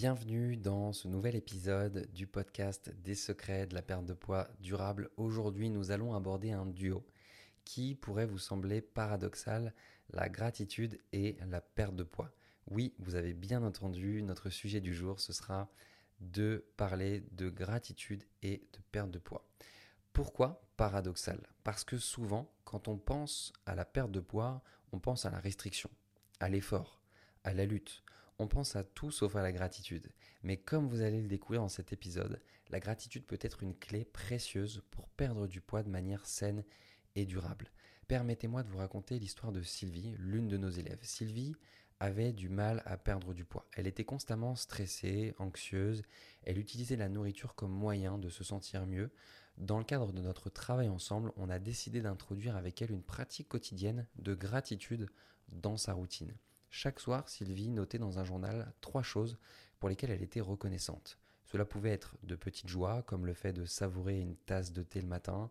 Bienvenue dans ce nouvel épisode du podcast des secrets de la perte de poids durable. Aujourd'hui, nous allons aborder un duo qui pourrait vous sembler paradoxal, la gratitude et la perte de poids. Oui, vous avez bien entendu, notre sujet du jour, ce sera de parler de gratitude et de perte de poids. Pourquoi paradoxal? Parce que souvent, quand on pense à la perte de poids, on pense à la restriction, à l'effort, à la lutte. On pense à tout sauf à la gratitude. Mais comme vous allez le découvrir dans cet épisode, la gratitude peut être une clé précieuse pour perdre du poids de manière saine et durable. Permettez-moi de vous raconter l'histoire de Sylvie, l'une de nos élèves. Sylvie avait du mal à perdre du poids. Elle était constamment stressée, anxieuse, elle utilisait la nourriture comme moyen de se sentir mieux. Dans le cadre de notre travail ensemble, on a décidé d'introduire avec elle une pratique quotidienne de gratitude dans sa routine. Chaque soir, Sylvie notait dans un journal trois choses pour lesquelles elle était reconnaissante. Cela pouvait être de petites joies, comme le fait de savourer une tasse de thé le matin,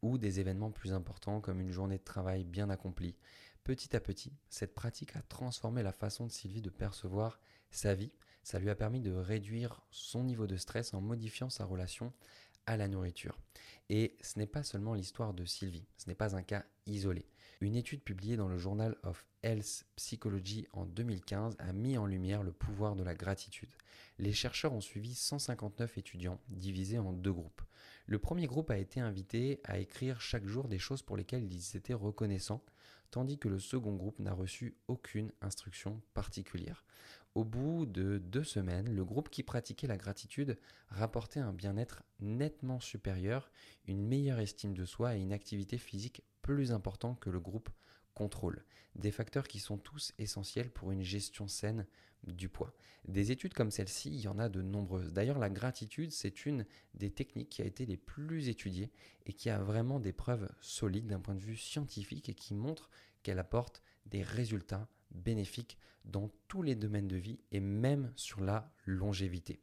ou des événements plus importants comme une journée de travail bien accomplie. Petit à petit, cette pratique a transformé la façon de Sylvie de percevoir sa vie. Ça lui a permis de réduire son niveau de stress en modifiant sa relation à la nourriture. Et ce n'est pas seulement l'histoire de Sylvie, ce n'est pas un cas isolé. Une étude publiée dans le Journal of Health Psychology en 2015 a mis en lumière le pouvoir de la gratitude. Les chercheurs ont suivi 159 étudiants divisés en deux groupes. Le premier groupe a été invité à écrire chaque jour des choses pour lesquelles ils étaient reconnaissants, tandis que le second groupe n'a reçu aucune instruction particulière. Au bout de deux semaines, le groupe qui pratiquait la gratitude rapportait un bien-être nettement supérieur, une meilleure estime de soi et une activité physique plus importante que le groupe contrôle. Des facteurs qui sont tous essentiels pour une gestion saine du poids. Des études comme celle-ci, il y en a de nombreuses. D'ailleurs, la gratitude, c'est une des techniques qui a été les plus étudiées et qui a vraiment des preuves solides d'un point de vue scientifique et qui montre qu'elle apporte des résultats bénéfiques dans tous les domaines de vie et même sur la longévité.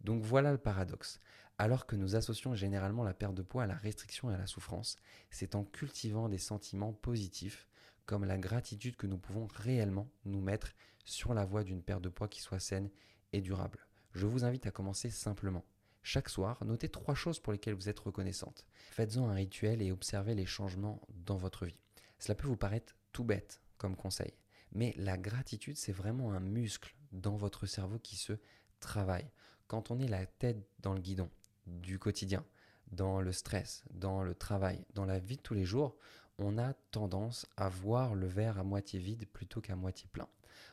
Donc voilà le paradoxe. Alors que nous associons généralement la perte de poids à la restriction et à la souffrance, c'est en cultivant des sentiments positifs comme la gratitude que nous pouvons réellement nous mettre sur la voie d'une perte de poids qui soit saine et durable. Je vous invite à commencer simplement. Chaque soir, notez trois choses pour lesquelles vous êtes reconnaissante. Faites-en un rituel et observez les changements dans votre vie. Cela peut vous paraître tout bête comme conseil, mais la gratitude, c'est vraiment un muscle dans votre cerveau qui se travaille. Quand on est la tête dans le guidon du quotidien, dans le stress, dans le travail, dans la vie de tous les jours, on a tendance à voir le verre à moitié vide plutôt qu'à moitié plein.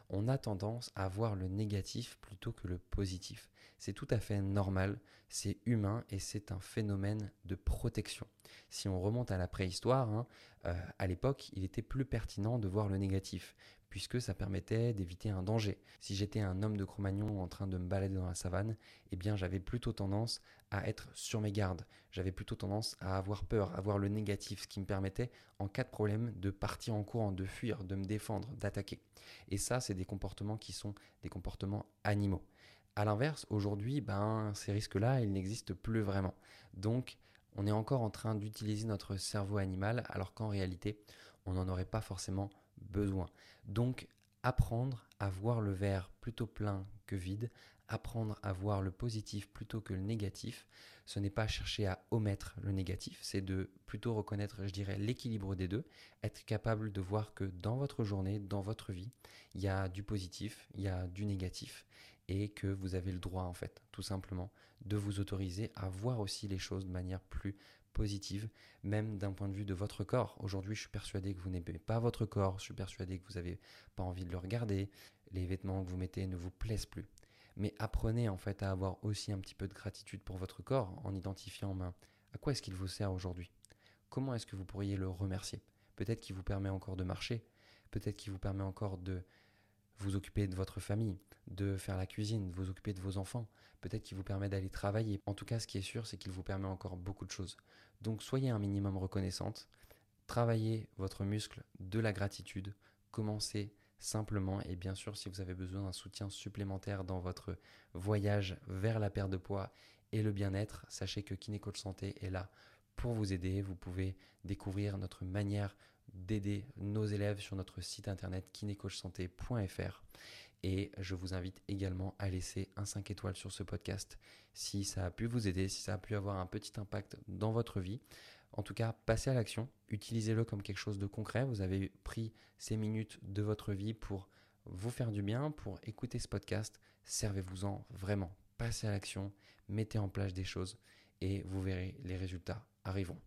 On a tendance à voir le négatif plutôt que le positif. C'est tout à fait normal, c'est humain et c'est un phénomène de protection. Si on remonte à la préhistoire, hein, euh, à l'époque, il était plus pertinent de voir le négatif puisque ça permettait d'éviter un danger. Si j'étais un homme de Cro-Magnon en train de me balader dans la savane, eh bien j'avais plutôt tendance à être sur mes gardes. J'avais plutôt tendance à avoir peur, à voir le négatif, ce qui me permettait, en cas de problème, de partir en courant, de fuir, de me défendre, d'attaquer. Et ça, c'est des comportements qui sont des comportements animaux. À l'inverse, aujourd'hui, ben, ces risques-là, ils n'existent plus vraiment. Donc, on est encore en train d'utiliser notre cerveau animal, alors qu'en réalité, on n'en aurait pas forcément besoin. Donc, apprendre à voir le verre plutôt plein que vide, apprendre à voir le positif plutôt que le négatif, ce n'est pas chercher à omettre le négatif, c'est de plutôt reconnaître, je dirais, l'équilibre des deux, être capable de voir que dans votre journée, dans votre vie, il y a du positif, il y a du négatif, et que vous avez le droit, en fait, tout simplement, de vous autoriser à voir aussi les choses de manière plus positive, même d'un point de vue de votre corps. Aujourd'hui, je suis persuadé que vous n'aimez pas votre corps, je suis persuadé que vous n'avez pas envie de le regarder, les vêtements que vous mettez ne vous plaisent plus. Mais apprenez en fait à avoir aussi un petit peu de gratitude pour votre corps en identifiant main à quoi est-ce qu'il vous sert aujourd'hui? Comment est-ce que vous pourriez le remercier? Peut-être qu'il vous permet encore de marcher, peut-être qu'il vous permet encore de vous occuper de votre famille, de faire la cuisine, vous occuper de vos enfants, peut-être qu'il vous permet d'aller travailler. En tout cas, ce qui est sûr, c'est qu'il vous permet encore beaucoup de choses. Donc soyez un minimum reconnaissante, travaillez votre muscle de la gratitude, commencez simplement et bien sûr si vous avez besoin d'un soutien supplémentaire dans votre voyage vers la perte de poids et le bien-être, sachez que Kinécoach Santé est là pour vous aider. Vous pouvez découvrir notre manière d'aider nos élèves sur notre site internet kinécoachsanté.fr. Et je vous invite également à laisser un 5 étoiles sur ce podcast si ça a pu vous aider, si ça a pu avoir un petit impact dans votre vie. En tout cas, passez à l'action, utilisez-le comme quelque chose de concret. Vous avez pris ces minutes de votre vie pour vous faire du bien, pour écouter ce podcast. Servez-vous-en vraiment. Passez à l'action, mettez en place des choses et vous verrez les résultats arriveront.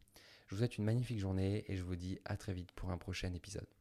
Je vous souhaite une magnifique journée et je vous dis à très vite pour un prochain épisode.